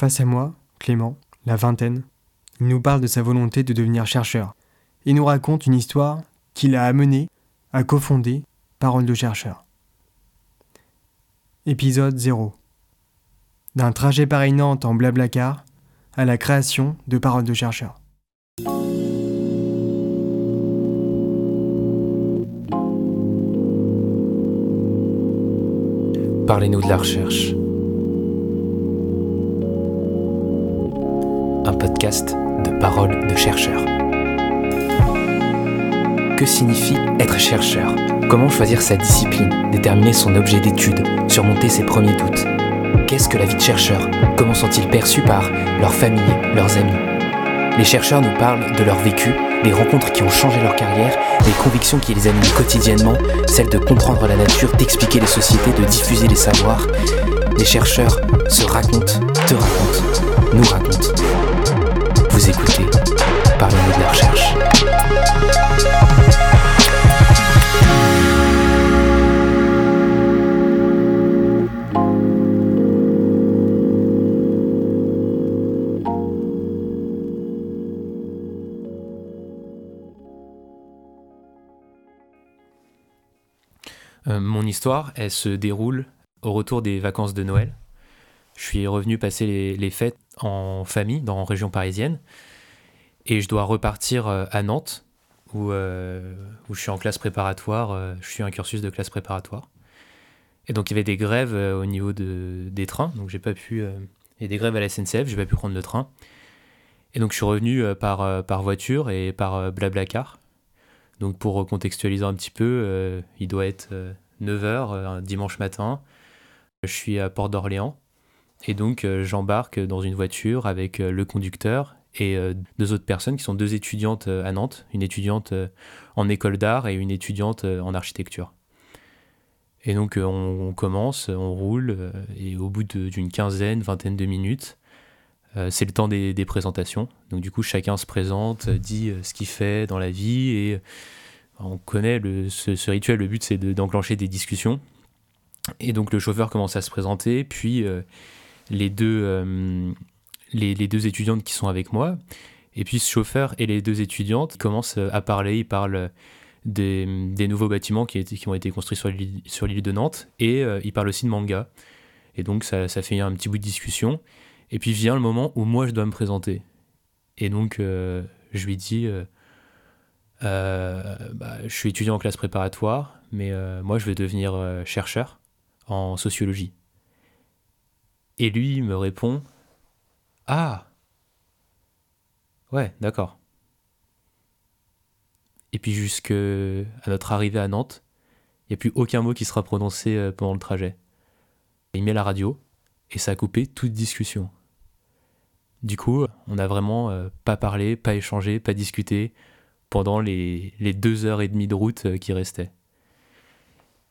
Face à moi, Clément, la vingtaine, il nous parle de sa volonté de devenir chercheur et nous raconte une histoire qui l'a amené à cofonder Parole de chercheur. Épisode 0 D'un trajet Paris-Nantes en blablacar à la création de Parole de chercheur. Parlez-nous de la recherche. De paroles de chercheurs. Que signifie être chercheur? Comment choisir sa discipline, déterminer son objet d'étude, surmonter ses premiers doutes? Qu'est-ce que la vie de chercheur? Comment sont-ils perçus par leurs familles, leurs amis? Les chercheurs nous parlent de leur vécu, des rencontres qui ont changé leur carrière, des convictions qui les animent quotidiennement, celles de comprendre la nature, d'expliquer les sociétés, de diffuser les savoirs. Les chercheurs se racontent, te racontent, nous racontent. Vous écoutez, parlez-nous de la recherche. Euh, mon histoire, elle se déroule au retour des vacances de Noël. Je suis revenu passer les fêtes en famille, dans la région parisienne. Et je dois repartir euh, à Nantes, où, euh, où je suis en classe préparatoire. euh, je suis un cursus de classe préparatoire. Et donc il y avait des grèves au niveau de, des trains. Donc j'ai pas pu. euh, a des grèves à la SNCF, j'ai pas pu prendre le train. Et donc je suis revenu par, voiture et par Blablacar. Donc pour recontextualiser un petit peu, il doit être 9h un dimanche matin. Je suis à Port d'Orléans. Et donc euh, j'embarque dans une voiture avec euh, le conducteur et euh, deux autres personnes qui sont deux étudiantes à Nantes, une étudiante en école d'art et une étudiante en architecture. Et donc on, commence, on roule, et au bout d'une quinzaine, vingtaine de minutes, c'est le temps des, présentations. Donc du coup chacun se présente, dit ce qu'il fait dans la vie et on connaît ce, rituel, le but c'est de- d'enclencher des discussions. Et donc le chauffeur commence à se présenter, puis les, deux, euh, les, deux étudiantes qui sont avec moi, et puis ce chauffeur et les deux étudiantes commencent euh, à parler, ils parlent des, des nouveaux bâtiments qui, ont été construits sur l'île de Nantes, et euh, ils parlent aussi de manga. Et donc ça, fait un petit bout de discussion, et puis vient le moment où moi je dois me présenter. Et donc euh, je lui dis... euh, euh, bah, je suis étudiant en classe préparatoire, mais euh, moi je vais devenir euh, chercheur en sociologie. Et lui me répond Ah Ouais, d'accord. Et puis jusqu'à notre arrivée à Nantes, il n'y a plus aucun mot qui sera prononcé euh, pendant le trajet. Il met la radio et ça a coupé toute discussion. Du coup, on n'a vraiment euh, pas parlé, pas échangé, pas discuté pendant les, les deux heures et demie de route euh, qui restaient.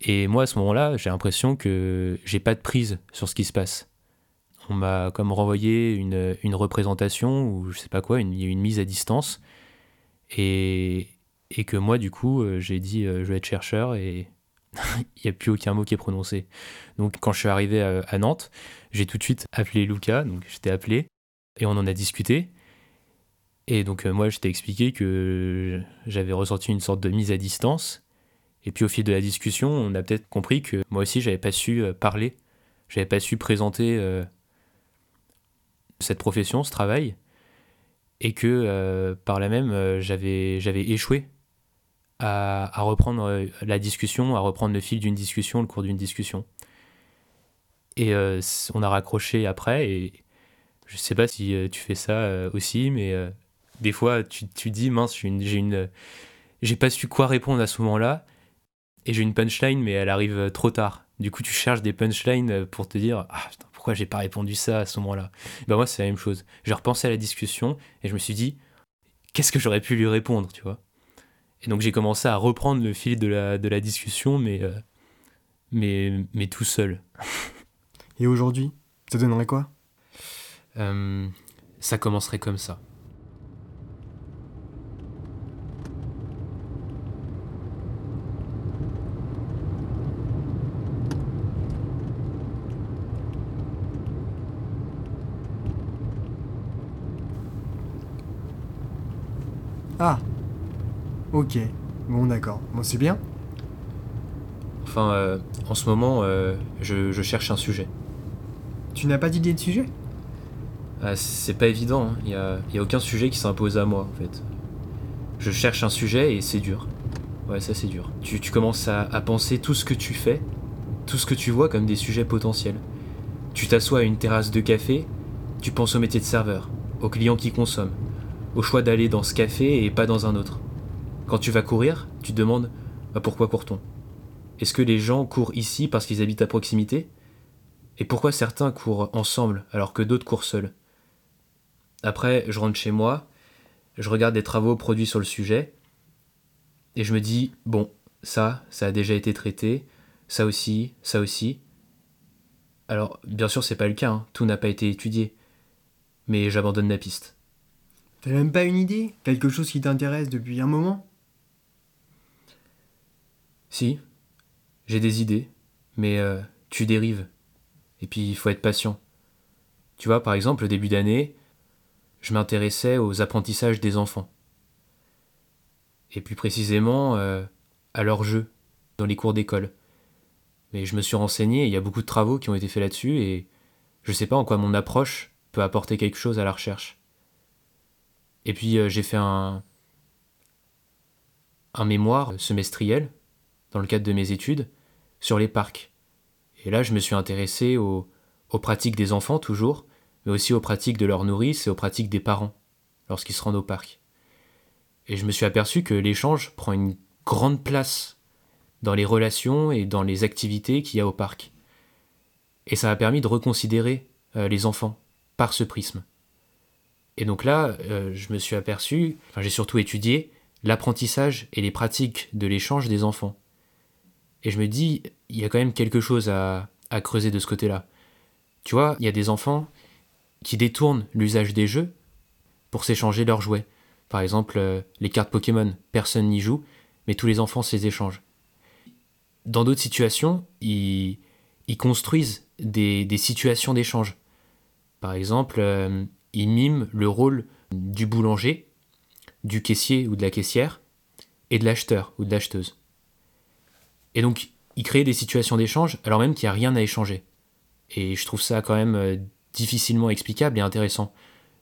Et moi, à ce moment-là, j'ai l'impression que j'ai pas de prise sur ce qui se passe. On m'a comme renvoyé une, une représentation ou je sais pas quoi, une, une mise à distance. Et, et que moi, du coup, euh, j'ai dit euh, je vais être chercheur et il n'y a plus aucun mot qui est prononcé. Donc, quand je suis arrivé à, Nantes, j'ai tout de suite appelé Lucas, donc j'étais appelé et on en a discuté. Et donc, euh, moi, je t'ai expliqué que j'avais ressenti une sorte de mise à distance. Et puis, au fil de la discussion, on a peut-être compris que moi aussi, j'avais pas su parler, j'avais pas su présenter cette profession, ce travail, et que euh, par là même, euh, j'avais échoué à, reprendre euh, la discussion, à reprendre le fil d'une discussion, le cours d'une discussion. Et on a raccroché après, et je sais pas si tu fais ça aussi, mais des fois, tu, tu dis, mince, j'ai une, j'ai pas su quoi répondre à ce moment-là, et j'ai une punchline, mais elle arrive trop tard. Du coup, tu cherches des punchlines pour te dire, ah pourquoi j'ai pas répondu ça à ce moment-là Ben moi, c'est la même chose. J'ai repensé à la discussion, et je me suis dit, qu'est-ce que j'aurais pu lui répondre, tu vois? Et donc, j'ai commencé à reprendre le fil de la, de la discussion, mais, euh, mais, mais tout seul. Et aujourd'hui, ça donnerait quoi? Euh, ça commencerait comme ça. Ah Ok, bon d'accord. Bon c'est bien. Enfin, euh, en ce moment, euh, je, je cherche un sujet. Tu n'as pas d'idée de sujet? Ah, c'est pas évident, il n'y a, y a aucun sujet qui s'impose à moi en fait. Je cherche un sujet et c'est dur. Ouais, ça c'est dur. Tu, tu commences à, à penser tout ce que tu fais, tout ce que tu vois comme des sujets potentiels. Tu t'assois à une terrasse de café, tu penses au métier de serveur, aux clients qui consomment, au choix d'aller dans ce café et pas dans un autre. Quand tu vas courir, tu te demandes bah, pourquoi court-on? Est-ce que les gens courent ici parce qu'ils habitent à proximité? Et pourquoi certains courent ensemble alors que d'autres courent seuls? Après, je rentre chez moi, je regarde des travaux produits sur le sujet, et je me dis, bon, ça, ça a déjà été traité, ça aussi, ça aussi. Alors, bien sûr, c'est pas le cas, hein, tout n'a pas été étudié, mais j'abandonne la piste. T'as même pas une idée Quelque chose qui t'intéresse depuis un moment Si, j'ai des idées, mais euh, tu dérives. Et puis, il faut être patient. Tu vois, par exemple, au début d'année, je m'intéressais aux apprentissages des enfants. Et plus précisément, euh, à leurs jeux, dans les cours d'école. Mais je me suis renseigné, il y a beaucoup de travaux qui ont été faits là-dessus, et je sais pas en quoi mon approche peut apporter quelque chose à la recherche. Et puis euh, j'ai fait un, mémoire semestriel, dans le cadre de mes études, sur les parcs. Et là, je me suis intéressé aux, aux pratiques des enfants toujours, mais aussi aux pratiques de leurs nourrices et aux pratiques des parents lorsqu'ils se rendent au parc. Et je me suis aperçu que l'échange prend une grande place dans les relations et dans les activités qu'il y a au parc. Et ça a permis de reconsidérer euh, les enfants par ce prisme. Et donc là, euh, je me suis aperçu, j'ai surtout étudié l'apprentissage et les pratiques de l'échange des enfants. Et je me dis, il y a quand même quelque chose à, creuser de ce côté-là. Tu vois, il y a des enfants qui détournent l'usage des jeux pour s'échanger leurs jouets. Par exemple, euh, les cartes Pokémon, personne n'y joue, mais tous les enfants se échangent. Dans d'autres situations, ils, construisent des, des situations d'échange. Par exemple, euh, ils miment le rôle du boulanger, du caissier ou de la caissière, et de l'acheteur ou de l'acheteuse. Et donc, ils créent des situations d'échange alors même qu'il n'y a rien à échanger. Et je trouve ça quand même euh, difficilement explicable et intéressant.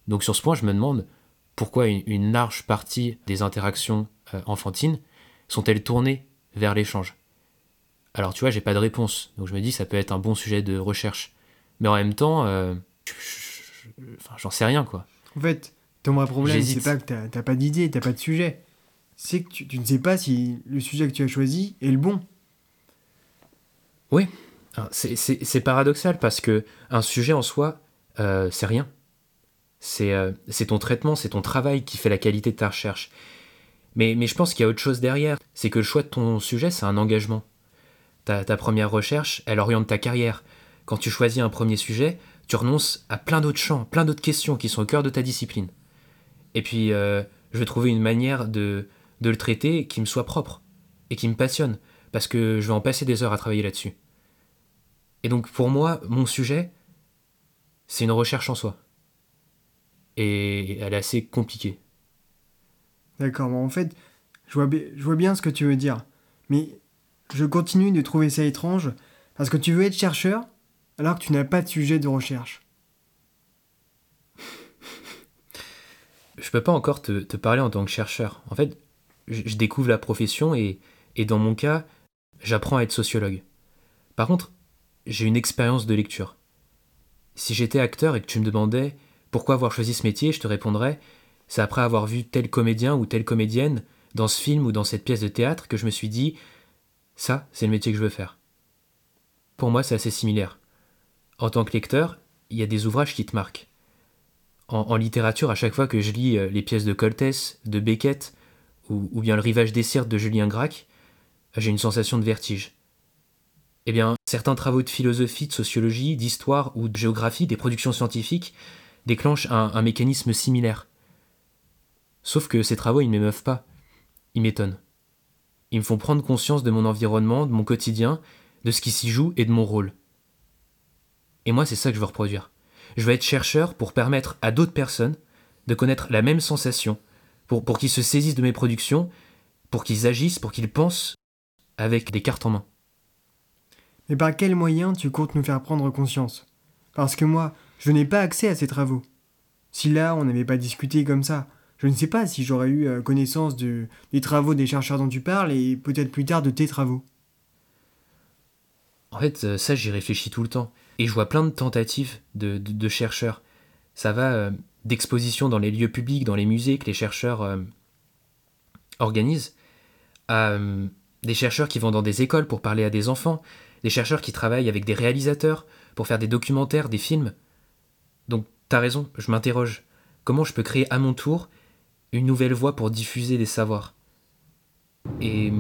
Donc sur ce point, je me demande pourquoi une, large partie des interactions euh, enfantines sont-elles tournées vers l'échange Alors tu vois, j'ai pas de réponse, donc je me dis ça peut être un bon sujet de recherche. Mais en même temps, euh, enfin, j'en sais rien quoi. En fait, ton vrai problème, c'est pas que t'as pas d'idée, t'as pas de sujet. C'est que tu, tu ne sais pas si le sujet que tu as choisi est le bon. Alors, C'est c'est- paradoxal parce que un sujet en soi, euh, c'est rien. C'est euh, c'est ton traitement, c'est ton travail qui fait la qualité de ta recherche. Mais, mais je pense qu'il y a autre chose derrière. C'est que le choix de ton sujet, c'est un engagement. Ta, ta première recherche, elle oriente ta carrière. Quand tu choisis un premier sujet, tu renonces à plein d'autres champs, plein d'autres questions qui sont au cœur de ta discipline. Et puis, euh, je vais trouver une manière de, de le traiter qui me soit propre et qui me passionne, parce que je vais en passer des heures à travailler là-dessus. Et donc pour moi, mon sujet, c'est une recherche en soi. Et elle est assez compliquée. D'accord, bon, en fait, je vois, bi- je vois bien ce que tu veux dire. Mais je continue de trouver ça étrange parce que tu veux être chercheur alors que tu n'as pas de sujet de recherche. Je peux pas encore te, parler en tant que chercheur. En fait, je, je découvre la profession et, et dans mon cas, j'apprends à être sociologue. Par contre, j'ai une expérience de lecture. Si j'étais acteur et que tu me demandais pourquoi avoir choisi ce métier, je te répondrais c'est après avoir vu tel comédien ou telle comédienne dans ce film ou dans cette pièce de théâtre que je me suis dit ça, c'est le métier que je veux faire. Pour moi, c'est assez similaire. En tant que lecteur, il y a des ouvrages qui te marquent. En, littérature, à chaque fois que je lis euh, les pièces de Coltès, de Beckett, ou, bien Le rivage des de Julien Gracq, j'ai une sensation de vertige. Eh bien, certains travaux de philosophie, de sociologie, d'histoire ou de géographie, des productions scientifiques, déclenchent un, un mécanisme similaire. Sauf que ces travaux, ils ne m'émeuvent pas. Ils m'étonnent. Ils me font prendre conscience de mon environnement, de mon quotidien, de ce qui s'y joue et de mon rôle. Et moi, c'est ça que je veux reproduire. Je veux être chercheur pour permettre à d'autres personnes de connaître la même sensation, pour, pour qu'ils se saisissent de mes productions, pour qu'ils agissent, pour qu'ils pensent avec des cartes en main. Mais par quel moyen tu comptes nous faire prendre conscience? Parce que moi, je n'ai pas accès à ces travaux. Si là, on n'avait pas discuté comme ça, je ne sais pas si j'aurais eu euh, connaissance de, des travaux des chercheurs dont tu parles et peut-être plus tard de tes travaux. En fait, euh, ça, j'y réfléchis tout le temps. Et je vois plein de tentatives de, chercheurs. Ça va euh, d'expositions dans les lieux publics, dans les musées que les chercheurs euh, organisent, à euh, des chercheurs qui vont dans des écoles pour parler à des enfants, des chercheurs qui travaillent avec des réalisateurs pour faire des documentaires, des films. Donc, t'as raison, je m'interroge. Comment je peux créer à mon tour une nouvelle voie pour diffuser des savoirs? Et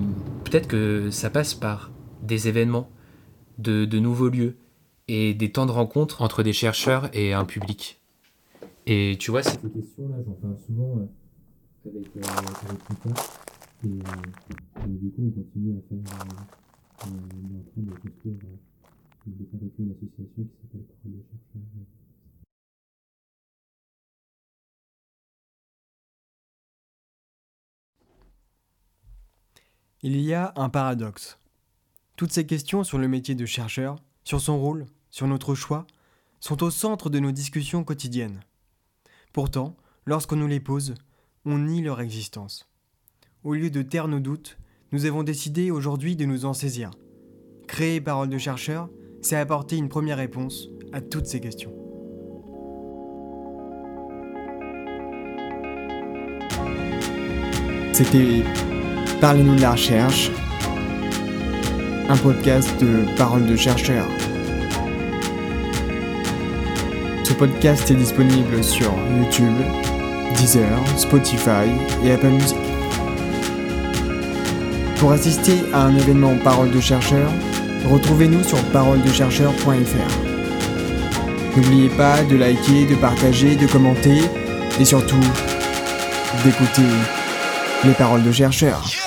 peut-être que ça passe par des événements, de nouveaux lieux et des temps de rencontre entre des chercheurs et un public. Et tu vois, ces questions-là, j'en parle souvent euh, avec, euh, avec. Et, euh, et du coup, on continue à faire. Euh, on est en train de construire, euh, de fabriquer une association qui s'appelle Parole chercheurs. Il y a un paradoxe. Toutes ces questions sur le métier de chercheur, sur son rôle, sur notre choix, sont au centre de nos discussions quotidiennes. Pourtant, lorsqu'on nous les pose, on nie leur existence. Au lieu de taire nos doutes, nous avons décidé aujourd'hui de nous en saisir. Créer Parole de chercheur, c'est apporter une première réponse à toutes ces questions. C'était Parlez-nous de la recherche, un podcast de Parole de chercheur. Ce podcast est disponible sur YouTube, Deezer, Spotify et Apple Music. Pour assister à un événement Parole de chercheur, retrouvez-nous sur paroledechercheur.fr. N'oubliez pas de liker, de partager, de commenter et surtout d'écouter les paroles de chercheurs.